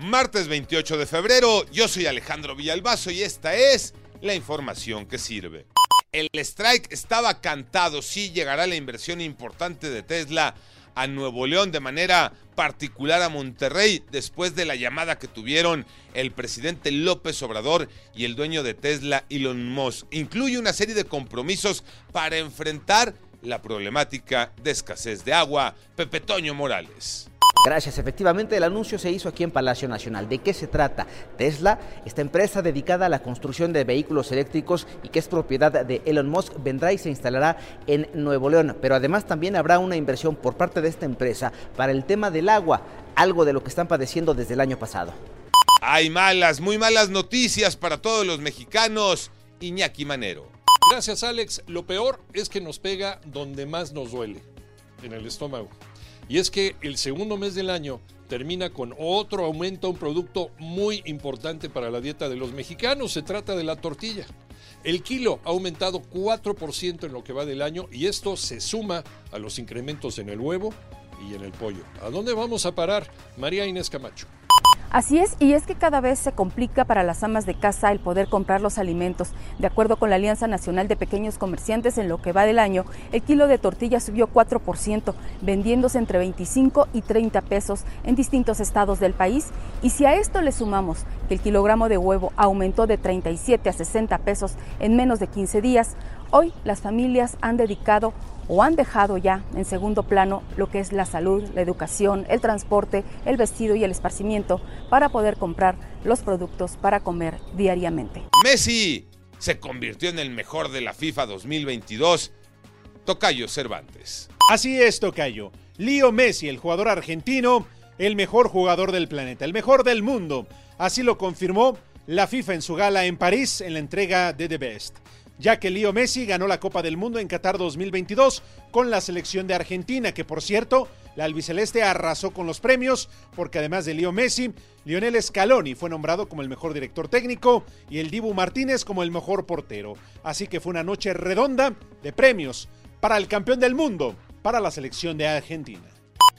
Martes 28 de febrero, yo soy Alejandro Villalbazo y esta es la información que sirve. El strike estaba cantado, sí llegará la inversión importante de Tesla a Nuevo León de manera particular a Monterrey después de la llamada que tuvieron el presidente López Obrador y el dueño de Tesla Elon Musk. Incluye una serie de compromisos para enfrentar la problemática de escasez de agua. Pepe Toño Morales. Gracias, efectivamente el anuncio se hizo aquí en Palacio Nacional. ¿De qué se trata? Tesla, esta empresa dedicada a la construcción de vehículos eléctricos y que es propiedad de Elon Musk, vendrá y se instalará en Nuevo León. Pero además también habrá una inversión por parte de esta empresa para el tema del agua, algo de lo que están padeciendo desde el año pasado. Hay malas, muy malas noticias para todos los mexicanos. Iñaki Manero. Gracias Alex. Lo peor es que nos pega donde más nos duele, en el estómago. Y es que el segundo mes del año termina con otro aumento a un producto muy importante para la dieta de los mexicanos. Se trata de la tortilla. El kilo ha aumentado 4% en lo que va del año y esto se suma a los incrementos en el huevo y en el pollo. ¿A dónde vamos a parar? María Inés Camacho. Así es, y es que cada vez se complica para las amas de casa el poder comprar los alimentos. De acuerdo con la Alianza Nacional de Pequeños Comerciantes, en lo que va del año, el kilo de tortilla subió 4%, vendiéndose entre 25 y 30 pesos en distintos estados del país. Y si a esto le sumamos que el kilogramo de huevo aumentó de 37 a 60 pesos en menos de 15 días, hoy las familias han dedicado o han dejado ya en segundo plano lo que es la salud, la educación, el transporte, el vestido y el esparcimiento para poder comprar los productos para comer diariamente. Messi se convirtió en el mejor de la FIFA 2022. Tocayo Cervantes. Así es, Tocayo. Leo Messi, el jugador argentino, el mejor jugador del planeta, el mejor del mundo. Así lo confirmó la FIFA en su gala en París en la entrega de The Best ya que Leo Messi ganó la Copa del Mundo en Qatar 2022 con la selección de Argentina, que por cierto, la albiceleste arrasó con los premios, porque además de Leo Messi, Lionel Scaloni fue nombrado como el mejor director técnico y el Dibu Martínez como el mejor portero. Así que fue una noche redonda de premios para el campeón del mundo, para la selección de Argentina.